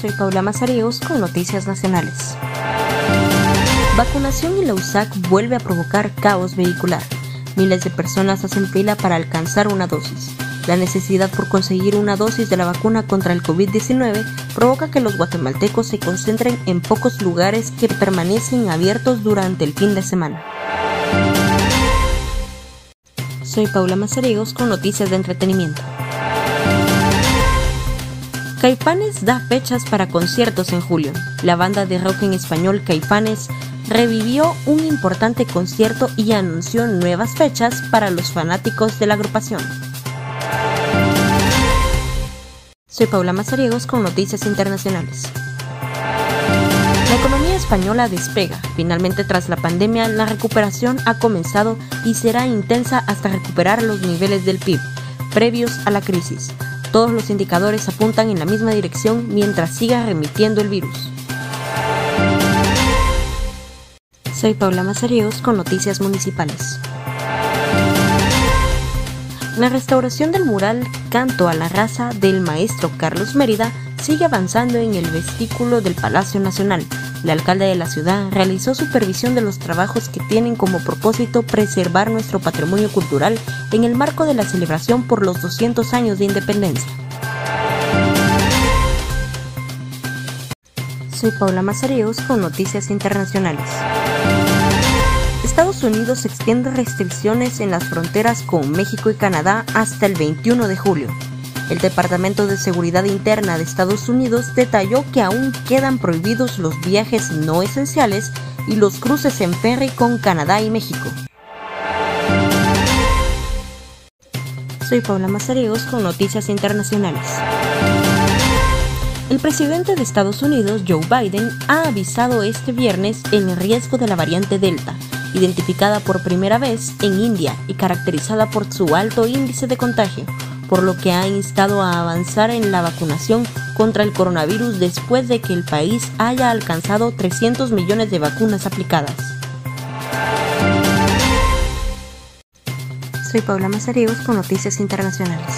Soy Paula Mazariegos con Noticias Nacionales. Vacunación en la USAC vuelve a provocar caos vehicular. Miles de personas hacen fila para alcanzar una dosis. La necesidad por conseguir una dosis de la vacuna contra el COVID-19 provoca que los guatemaltecos se concentren en pocos lugares que permanecen abiertos durante el fin de semana. Soy Paula Mazariegos con noticias de entretenimiento. Caifanes da fechas para conciertos en julio. La banda de rock en español Caifanes revivió un importante concierto y anunció nuevas fechas para los fanáticos de la agrupación. Soy Paula Mazariegos con Noticias Internacionales. La economía española despega. Finalmente, tras la pandemia, la recuperación ha comenzado y será intensa hasta recuperar los niveles del PIB previos a la crisis. Todos los indicadores apuntan en la misma dirección mientras siga remitiendo el virus. Soy Paula Mazariegos con Noticias Municipales. La restauración del mural Canto a la raza del maestro Carlos Mérida sigue avanzando en el vestículo del Palacio Nacional. El alcalde de la ciudad realizó supervisión de los trabajos que tienen como propósito preservar nuestro patrimonio cultural en el marco de la celebración por los 200 años de independencia. Soy Paula Mazariegos con Noticias Internacionales. Estados Unidos extiende restricciones en las fronteras con México y Canadá hasta el 21 de julio. El Departamento de Seguridad Interna de Estados Unidos detalló que aún quedan prohibidos los viajes no esenciales y los cruces en ferry con Canadá y México. Soy Paula Mazariegos con Noticias Internacionales. El presidente de Estados Unidos, Joe Biden, ha avisado este viernes el riesgo de la variante Delta, identificada por primera vez en India y caracterizada por su alto índice de contagio, por lo que ha instado a avanzar en la vacunación contra el coronavirus después de que el país haya alcanzado 300 millones de vacunas aplicadas. Soy Paula Mazariegos con Noticias Internacionales.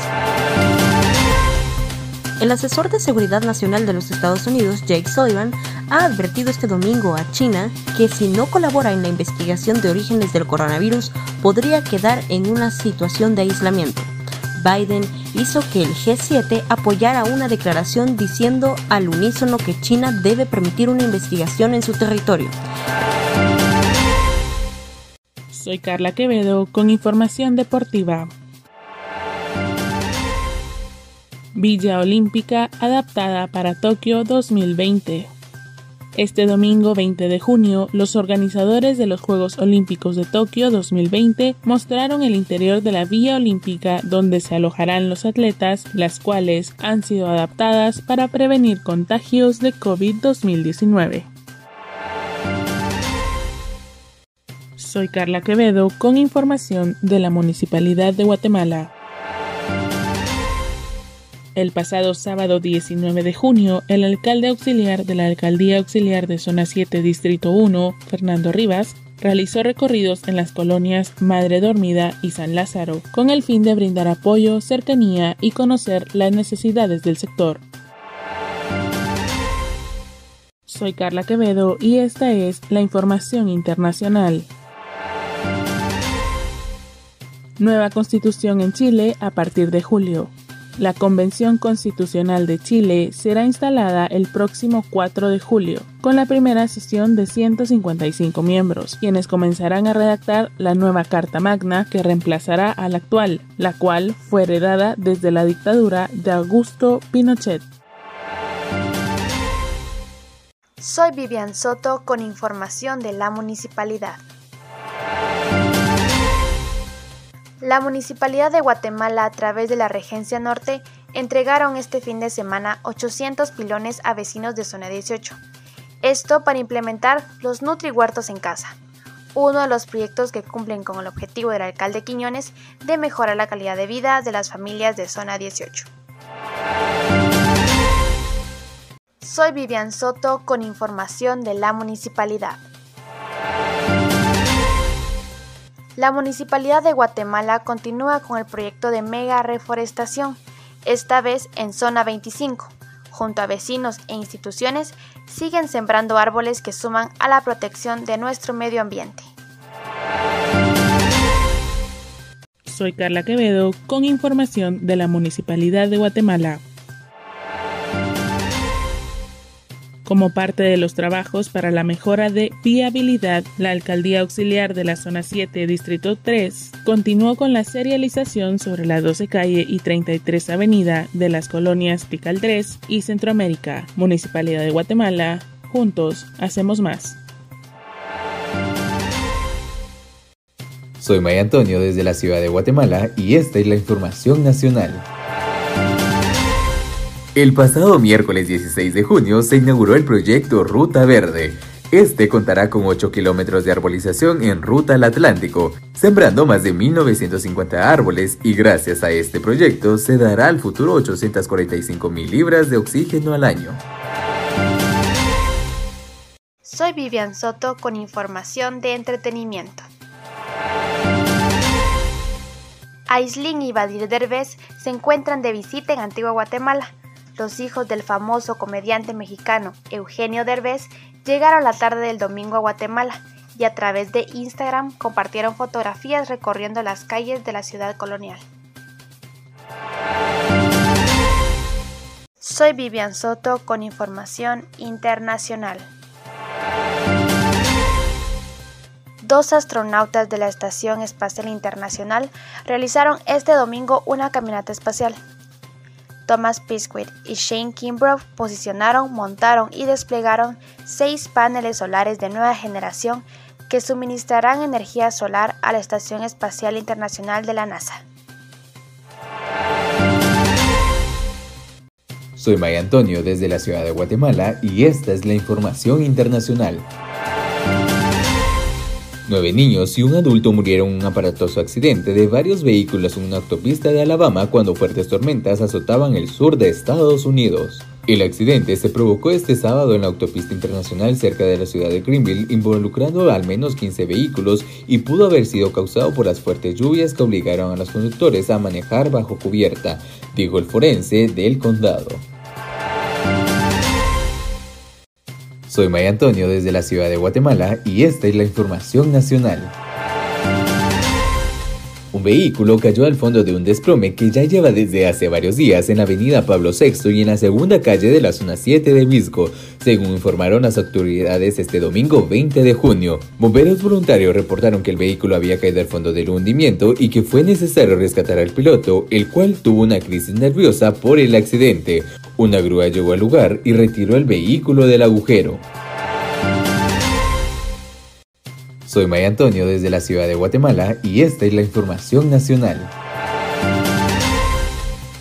El asesor de Seguridad Nacional de los Estados Unidos, Jake Sullivan, ha advertido este domingo a China que si no colabora en la investigación de orígenes del coronavirus, podría quedar en una situación de aislamiento. Biden hizo que el G7 apoyara una declaración diciendo al unísono que China debe permitir una investigación en su territorio. Soy Carla Quevedo con información deportiva. Villa Olímpica adaptada para Tokio 2020. Este domingo 20 de junio, los organizadores de los Juegos Olímpicos de Tokio 2020 mostraron el interior de la Villa Olímpica donde se alojarán los atletas, las cuales han sido adaptadas para prevenir contagios de COVID-2019. Soy Carla Quevedo con información de la Municipalidad de Guatemala. El pasado sábado 19 de junio, el alcalde auxiliar de la Alcaldía Auxiliar de Zona 7 Distrito 1, Fernando Rivas, realizó recorridos en las colonias Madre Dormida y San Lázaro, con el fin de brindar apoyo, cercanía y conocer las necesidades del sector. Soy Carla Quevedo y esta es la información internacional. Nueva constitución en Chile a partir de julio. La Convención Constitucional de Chile será instalada el próximo 4 de julio, con la primera sesión de 155 miembros, quienes comenzarán a redactar la nueva Carta Magna que reemplazará a la actual, la cual fue heredada desde la dictadura de Augusto Pinochet. Soy Vivian Soto con información de la municipalidad. La Municipalidad de Guatemala, a través de la Regencia Norte, entregaron este fin de semana 800 pilones a vecinos de Zona 18. Esto para implementar los Nutri-Huertos en casa, uno de los proyectos que cumplen con el objetivo del alcalde Quiñones de mejorar la calidad de vida de las familias de Zona 18. Soy Vivian Soto con información de la municipalidad. La Municipalidad de Guatemala continúa con el proyecto de mega reforestación, esta vez en Zona 25, junto a vecinos e instituciones, siguen sembrando árboles que suman a la protección de nuestro medio ambiente. Soy Carla Quevedo con información de la Municipalidad de Guatemala. Como parte de los trabajos para la mejora de viabilidad, la Alcaldía Auxiliar de la Zona 7, Distrito 3, continuó con la serialización sobre la 12 Calle y 33 Avenida de las colonias Pical 3 y Centroamérica, Municipalidad de Guatemala. Juntos, hacemos más. Soy Maya Antonio desde la ciudad de Guatemala y esta es la información nacional. El pasado miércoles 16 de junio se inauguró el proyecto Ruta Verde. Este contará con 8 kilómetros de arbolización en ruta al Atlántico, sembrando más de 1.950 árboles y gracias a este proyecto se dará al futuro 845 mil libras de oxígeno al año. Soy Vivian Soto con información de entretenimiento. Aislin y Badir Derbez se encuentran de visita en Antigua Guatemala los hijos del famoso comediante mexicano Eugenio Derbez llegaron la tarde del domingo a Guatemala y a través de Instagram compartieron fotografías recorriendo las calles de la ciudad colonial. Soy Vivian Soto con información internacional. Dos astronautas de la Estación Espacial Internacional realizaron este domingo una caminata espacial. Thomas Pisquet y Shane Kimbrough posicionaron, montaron y desplegaron seis paneles solares de nueva generación que suministrarán energía solar a la Estación Espacial Internacional de la NASA. Soy Maya Antonio desde la ciudad de Guatemala y esta es la información internacional. Nueve niños y un adulto murieron en un aparatoso accidente de varios vehículos en una autopista de Alabama cuando fuertes tormentas azotaban el sur de Estados Unidos. El accidente se provocó este sábado en la autopista internacional cerca de la ciudad de Greenville, involucrando al menos 15 vehículos y pudo haber sido causado por las fuertes lluvias que obligaron a los conductores a manejar bajo cubierta, dijo el forense del condado. Soy Maya Antonio desde la ciudad de Guatemala y esta es la información nacional. Un vehículo cayó al fondo de un desplome que ya lleva desde hace varios días en la avenida Pablo VI y en la segunda calle de la zona 7 de Visco, según informaron las autoridades este domingo 20 de junio. Bomberos voluntarios reportaron que el vehículo había caído al fondo del hundimiento y que fue necesario rescatar al piloto, el cual tuvo una crisis nerviosa por el accidente. Una grúa llegó al lugar y retiró el vehículo del agujero. Soy Maya Antonio desde la ciudad de Guatemala y esta es la información nacional.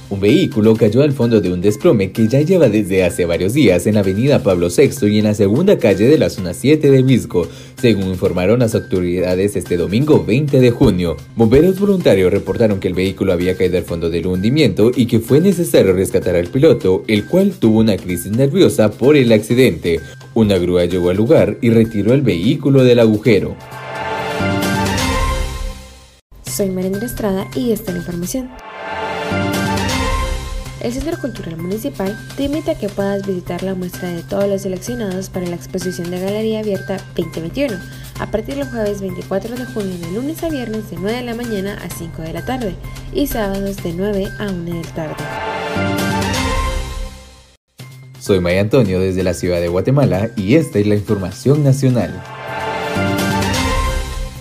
Un vehículo cayó al fondo de un desplome que ya lleva desde hace varios días en la avenida Pablo VI y en la segunda calle de la zona 7 de Visco, según informaron las autoridades este domingo 20 de junio. Bomberos voluntarios reportaron que el vehículo había caído al fondo del hundimiento y que fue necesario rescatar al piloto, el cual tuvo una crisis nerviosa por el accidente. Una grúa llegó al lugar y retiró el vehículo del agujero. Soy María Estrada y esta es la información. El Centro Cultural Municipal te invita a que puedas visitar la muestra de todos los seleccionados para la exposición de Galería Abierta 2021 a partir del jueves 24 de junio de lunes a viernes de 9 de la mañana a 5 de la tarde y sábados de 9 a 1 de la tarde. Soy Maya Antonio desde la ciudad de Guatemala y esta es la información nacional.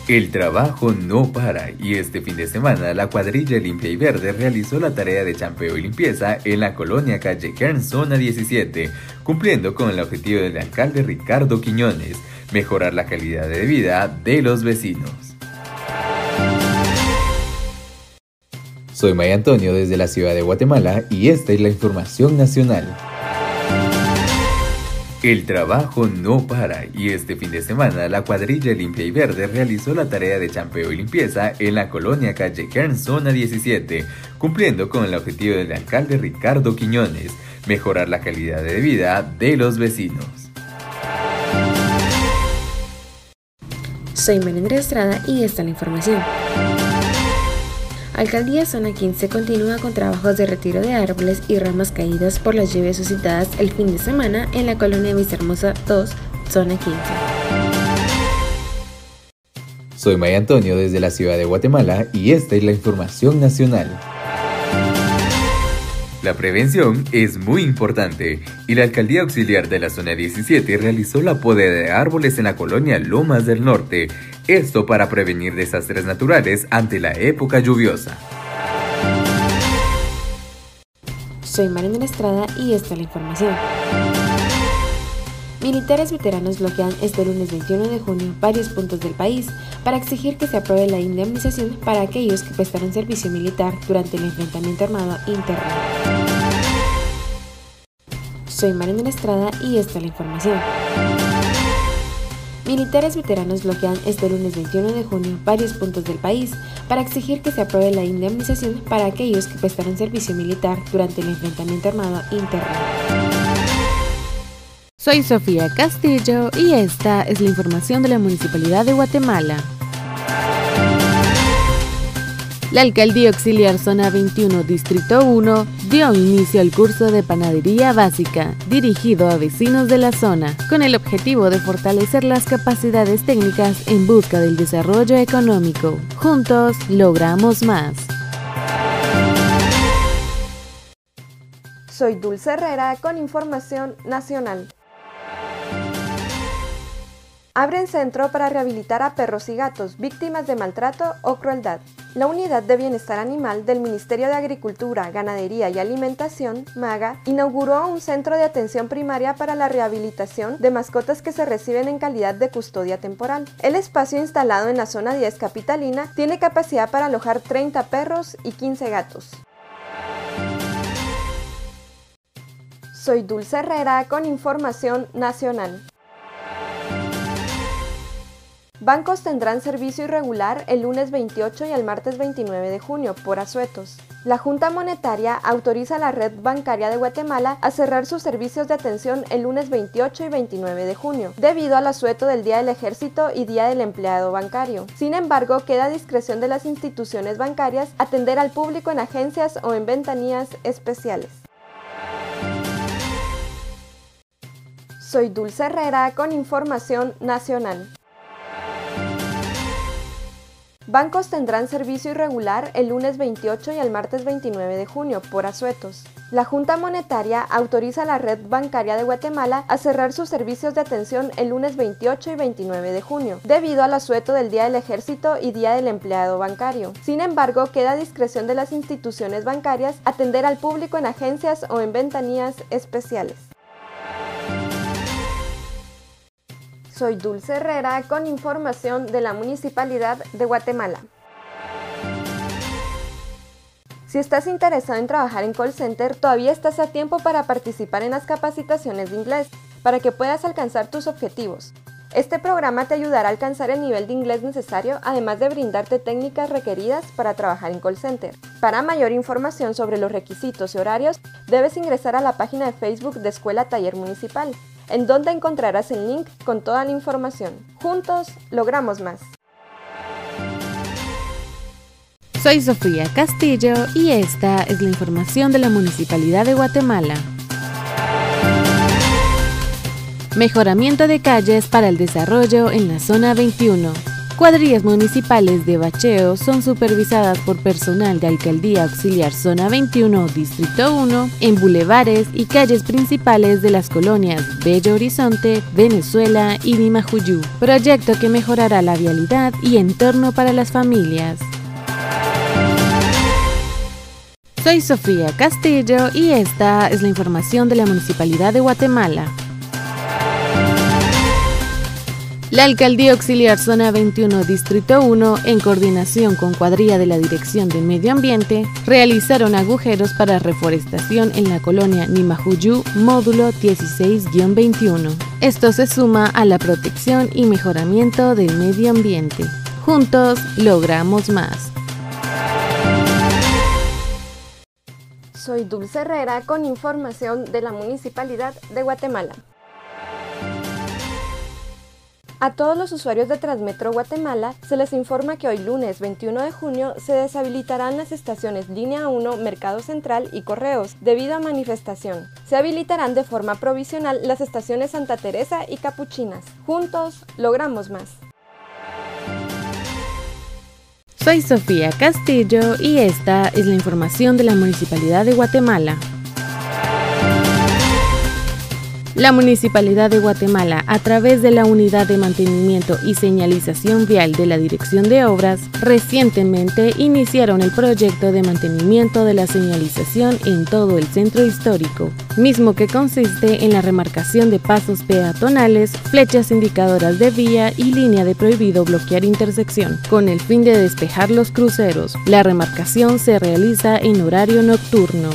El trabajo no para y este fin de semana la cuadrilla Limpia y Verde realizó la tarea de champeo y limpieza en la colonia calle Kern Zona 17, cumpliendo con el objetivo del alcalde Ricardo Quiñones, mejorar la calidad de vida de los vecinos. Soy Maya Antonio desde la ciudad de Guatemala y esta es la información nacional. El trabajo no para y este fin de semana la cuadrilla Limpia y Verde realizó la tarea de champeo y limpieza en la colonia calle Kern Zona 17, cumpliendo con el objetivo del alcalde Ricardo Quiñones, mejorar la calidad de vida de los vecinos. Soy Melindra Estrada y esta es la información. Alcaldía Zona 15 continúa con trabajos de retiro de árboles y ramas caídas por las lluvias suscitadas el fin de semana en la colonia Vistahermosa 2, Zona 15. Soy Maya Antonio desde la ciudad de Guatemala y esta es la información nacional. La prevención es muy importante y la Alcaldía Auxiliar de la Zona 17 realizó la poda de árboles en la colonia Lomas del Norte, esto para prevenir desastres naturales ante la época lluviosa. Soy Mariana Estrada y esta es la información. Militares veteranos bloquean este lunes 21 de junio varios puntos del país para exigir que se apruebe la indemnización para aquellos que prestaron servicio militar durante el enfrentamiento armado interno. Soy Mariana Estrada y esta es la información. Militares veteranos bloquean este lunes 21 de junio varios puntos del país para exigir que se apruebe la indemnización para aquellos que prestaron servicio militar durante el enfrentamiento armado interno. Soy Sofía Castillo y esta es la información de la Municipalidad de Guatemala. La Alcaldía Auxiliar Zona 21, Distrito 1, dio inicio al curso de panadería básica, dirigido a vecinos de la zona, con el objetivo de fortalecer las capacidades técnicas en busca del desarrollo económico. Juntos logramos más. Soy Dulce Herrera con información nacional. Abren centro para rehabilitar a perros y gatos víctimas de maltrato o crueldad. La Unidad de Bienestar Animal del Ministerio de Agricultura, Ganadería y Alimentación, MAGA, inauguró un centro de atención primaria para la rehabilitación de mascotas que se reciben en calidad de custodia temporal. El espacio instalado en la zona 10 capitalina tiene capacidad para alojar 30 perros y 15 gatos. Soy Dulce Herrera con información nacional. Bancos tendrán servicio irregular el lunes 28 y el martes 29 de junio por asuetos. La Junta Monetaria autoriza a la red bancaria de Guatemala a cerrar sus servicios de atención el lunes 28 y 29 de junio, debido al asueto del Día del Ejército y Día del Empleado Bancario. Sin embargo, queda a discreción de las instituciones bancarias atender al público en agencias o en ventanillas especiales. Soy Dulce Herrera con información nacional. Bancos tendrán servicio irregular el lunes 28 y el martes 29 de junio por asuetos. La Junta Monetaria autoriza a la red bancaria de Guatemala a cerrar sus servicios de atención el lunes 28 y 29 de junio, debido al asueto del Día del Ejército y Día del Empleado Bancario. Sin embargo, queda a discreción de las instituciones bancarias atender al público en agencias o en ventanillas especiales. Soy Dulce Herrera con información de la Municipalidad de Guatemala. Si estás interesado en trabajar en call center, todavía estás a tiempo para participar en las capacitaciones de inglés, para que puedas alcanzar tus objetivos. Este programa te ayudará a alcanzar el nivel de inglés necesario, además de brindarte técnicas requeridas para trabajar en call center. Para mayor información sobre los requisitos y horarios, debes ingresar a la página de Facebook de Escuela Taller Municipal en donde encontrarás el link con toda la información. Juntos logramos más. Soy Sofía Castillo y esta es la información de la Municipalidad de Guatemala. Mejoramiento de calles para el desarrollo en la zona 21. Cuadrillas municipales de bacheo son supervisadas por personal de Alcaldía Auxiliar Zona 21, Distrito 1, en bulevares y calles principales de las colonias Bello Horizonte, Venezuela y Nimajuyú, proyecto que mejorará la vialidad y entorno para las familias. Soy Sofía Castillo y esta es la información de la Municipalidad de Guatemala. La Alcaldía Auxiliar Zona 21 Distrito 1, en coordinación con cuadrilla de la Dirección de Medio Ambiente, realizaron agujeros para reforestación en la colonia Nimajuyú, módulo 16-21. Esto se suma a la protección y mejoramiento del medio ambiente. Juntos logramos más. Soy Dulce Herrera con información de la Municipalidad de Guatemala. A todos los usuarios de Transmetro Guatemala se les informa que hoy lunes 21 de junio se deshabilitarán las estaciones Línea 1, Mercado Central y Correos debido a manifestación. Se habilitarán de forma provisional las estaciones Santa Teresa y Capuchinas. Juntos logramos más. Soy Sofía Castillo y esta es la información de la Municipalidad de Guatemala. La Municipalidad de Guatemala, a través de la Unidad de Mantenimiento y Señalización Vial de la Dirección de Obras, recientemente iniciaron el proyecto de mantenimiento de la señalización en todo el centro histórico, mismo que consiste en la remarcación de pasos peatonales, flechas indicadoras de vía y línea de prohibido bloquear intersección, con el fin de despejar los cruceros. La remarcación se realiza en horario nocturno.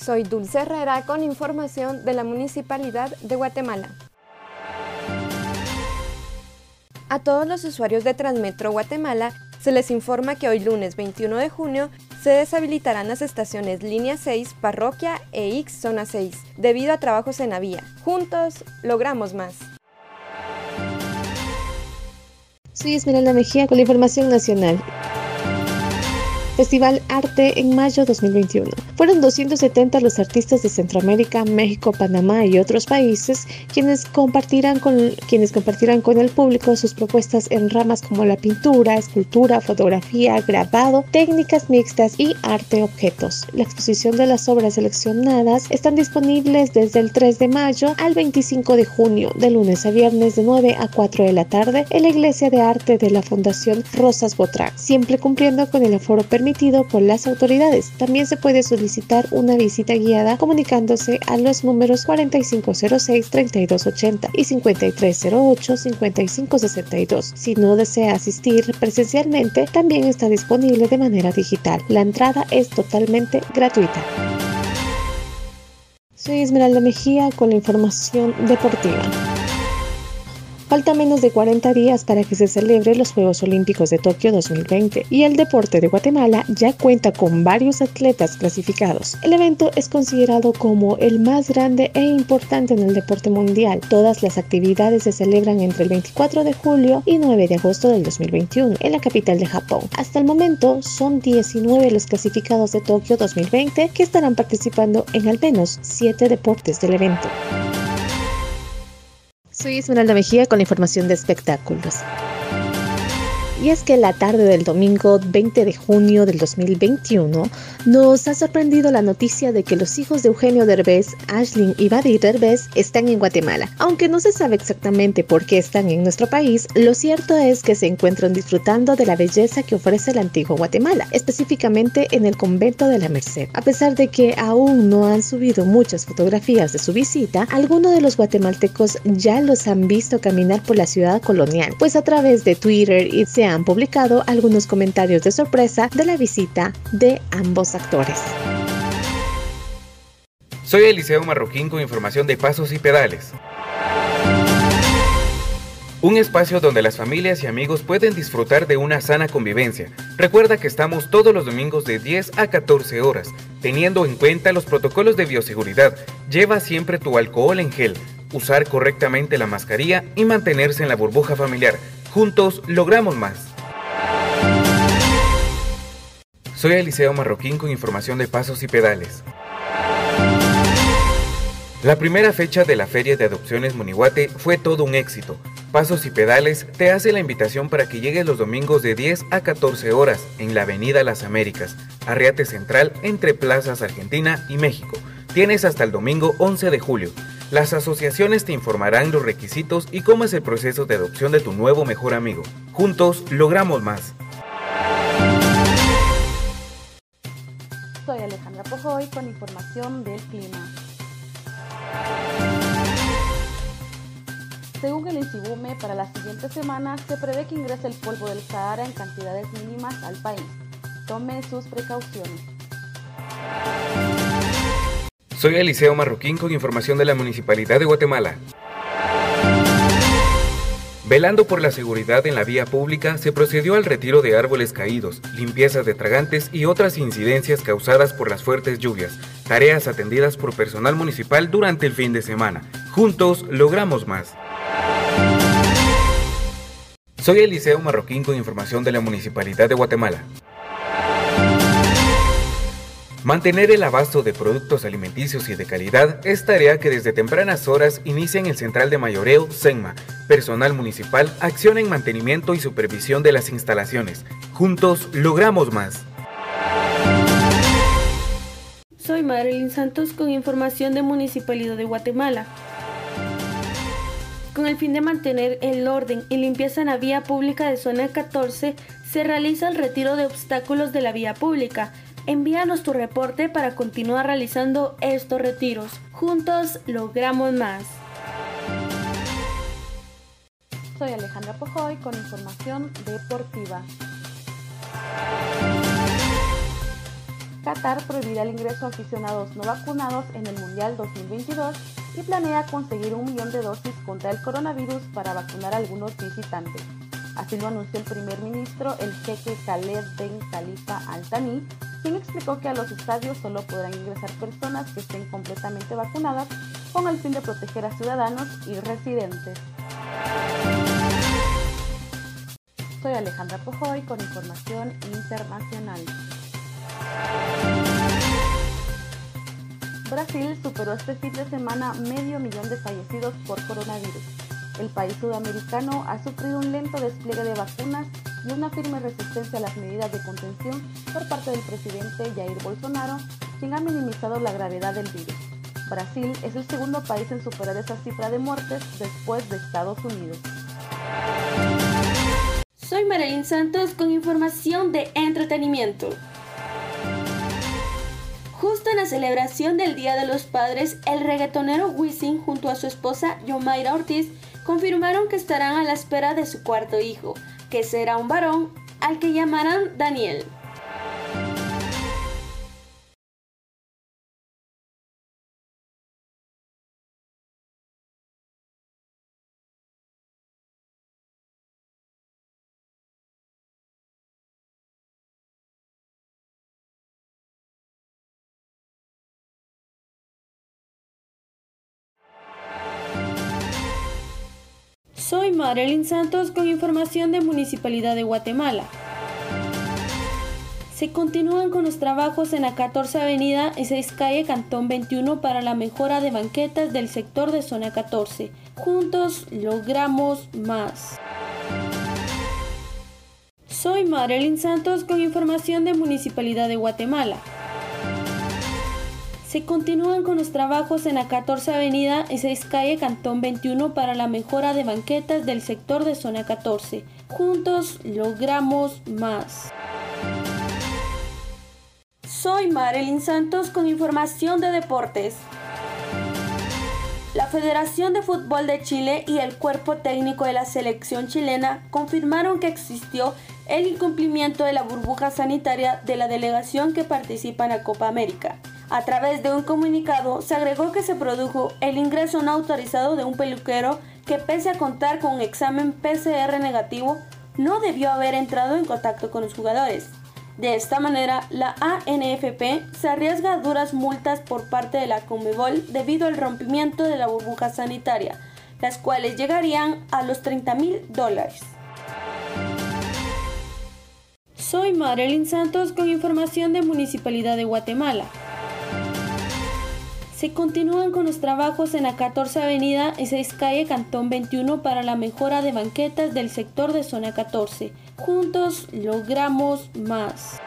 Soy Dulce Herrera con información de la Municipalidad de Guatemala. A todos los usuarios de Transmetro Guatemala se les informa que hoy lunes 21 de junio se deshabilitarán las estaciones Línea 6, Parroquia e X Zona 6 debido a trabajos en la vía. Juntos logramos más. Soy Esmeralda Mejía con la información nacional. Festival Arte en mayo 2021. Fueron 270 los artistas de Centroamérica, México, Panamá y otros países quienes compartirán con, quienes compartirán con el público sus propuestas en ramas como la pintura, escultura, fotografía, grabado, técnicas mixtas y arte objetos. La exposición de las obras seleccionadas están disponibles desde el 3 de mayo al 25 de junio, de lunes a viernes de 9 a 4 de la tarde en la Iglesia de Arte de la Fundación Rosas Botrac, siempre cumpliendo con el aforo permitido por las autoridades. También se puede solicitar una visita guiada comunicándose a los números 4506-3280 y 5308-5562. Si no desea asistir presencialmente, también está disponible de manera digital. La entrada es totalmente gratuita. Soy Esmeralda Mejía con la información deportiva. Falta menos de 40 días para que se celebre los Juegos Olímpicos de Tokio 2020 y el deporte de Guatemala ya cuenta con varios atletas clasificados. El evento es considerado como el más grande e importante en el deporte mundial. Todas las actividades se celebran entre el 24 de julio y 9 de agosto del 2021 en la capital de Japón. Hasta el momento son 19 los clasificados de Tokio 2020 que estarán participando en al menos 7 deportes del evento. Soy Esmeralda Mejía con la información de espectáculos. Y es que la tarde del domingo 20 de junio del 2021 nos ha sorprendido la noticia de que los hijos de Eugenio Derbez, Ashlyn y Buddy Derbez están en Guatemala. Aunque no se sabe exactamente por qué están en nuestro país, lo cierto es que se encuentran disfrutando de la belleza que ofrece el antiguo Guatemala, específicamente en el convento de la Merced. A pesar de que aún no han subido muchas fotografías de su visita, algunos de los guatemaltecos ya los han visto caminar por la ciudad colonial, pues a través de Twitter y se han publicado algunos comentarios de sorpresa de la visita de ambos actores. Soy Eliseo Marroquín con información de pasos y pedales. Un espacio donde las familias y amigos pueden disfrutar de una sana convivencia. Recuerda que estamos todos los domingos de 10 a 14 horas, teniendo en cuenta los protocolos de bioseguridad. Lleva siempre tu alcohol en gel, usar correctamente la mascarilla y mantenerse en la burbuja familiar. Juntos logramos más. Soy Eliseo Marroquín con información de pasos y pedales. La primera fecha de la Feria de Adopciones Monihuate fue todo un éxito. Pasos y Pedales te hace la invitación para que llegues los domingos de 10 a 14 horas en la Avenida Las Américas, Arriate Central, entre Plazas Argentina y México. Tienes hasta el domingo 11 de julio. Las asociaciones te informarán los requisitos y cómo es el proceso de adopción de tu nuevo mejor amigo. Juntos logramos más. Soy Alejandra Pojoy con información del clima. Según el INSIBUME, para la siguiente semana se prevé que ingrese el polvo del Sahara en cantidades mínimas al país. Tome sus precauciones. Soy Eliseo Marroquín con información de la Municipalidad de Guatemala. Velando por la seguridad en la vía pública, se procedió al retiro de árboles caídos, limpieza de tragantes y otras incidencias causadas por las fuertes lluvias, tareas atendidas por personal municipal durante el fin de semana. Juntos logramos más. Soy Eliseo Marroquín con información de la Municipalidad de Guatemala. Mantener el abasto de productos alimenticios y de calidad es tarea que desde tempranas horas inicia en el Central de Mayoreo, SENMA. Personal municipal acciona en mantenimiento y supervisión de las instalaciones. Juntos logramos más. Soy Marilyn Santos con información de Municipalidad de Guatemala. Con el fin de mantener el orden y limpieza en la vía pública de zona 14, se realiza el retiro de obstáculos de la vía pública. Envíanos tu reporte para continuar realizando estos retiros. Juntos logramos más. Soy Alejandra Pojoy con información deportiva. Qatar prohibirá el ingreso a aficionados no vacunados en el Mundial 2022 y planea conseguir un millón de dosis contra el coronavirus para vacunar a algunos visitantes. Así lo anunció el primer ministro, el jeque Khaled Ben Khalifa Al Thani, quien explicó que a los estadios solo podrán ingresar personas que estén completamente vacunadas con el fin de proteger a ciudadanos y residentes. Soy Alejandra Pojoy con información internacional. Brasil superó este fin de semana medio millón de fallecidos por coronavirus. El país sudamericano ha sufrido un lento despliegue de vacunas y una firme resistencia a las medidas de contención por parte del presidente Jair Bolsonaro, quien ha minimizado la gravedad del virus. Brasil es el segundo país en superar esa cifra de muertes después de Estados Unidos. Soy Marilyn Santos con información de entretenimiento. Justo en la celebración del Día de los Padres, el reggaetonero Wisin junto a su esposa Yomaira Ortiz confirmaron que estarán a la espera de su cuarto hijo, que será un varón al que llamarán Daniel. Marilyn Santos con información de Municipalidad de Guatemala. Se continúan con los trabajos en la 14 Avenida y 6 Calle Cantón 21 para la mejora de banquetas del sector de zona 14. Juntos logramos más. Soy Marilyn Santos con información de Municipalidad de Guatemala. Se continúan con los trabajos en la 14 Avenida y 6 Calle Cantón 21 para la mejora de banquetas del sector de zona 14. Juntos logramos más. Soy Marilyn Santos con información de deportes. La Federación de Fútbol de Chile y el cuerpo técnico de la selección chilena confirmaron que existió el incumplimiento de la burbuja sanitaria de la delegación que participa en la Copa América. A través de un comunicado se agregó que se produjo el ingreso no autorizado de un peluquero que pese a contar con un examen PCR negativo, no debió haber entrado en contacto con los jugadores. De esta manera, la ANFP se arriesga a duras multas por parte de la Conmebol debido al rompimiento de la burbuja sanitaria, las cuales llegarían a los 30 mil dólares. Soy Marilyn Santos con información de Municipalidad de Guatemala. Se continúan con los trabajos en la 14 Avenida y 6 Calle Cantón 21 para la mejora de banquetas del sector de zona 14. Juntos logramos más.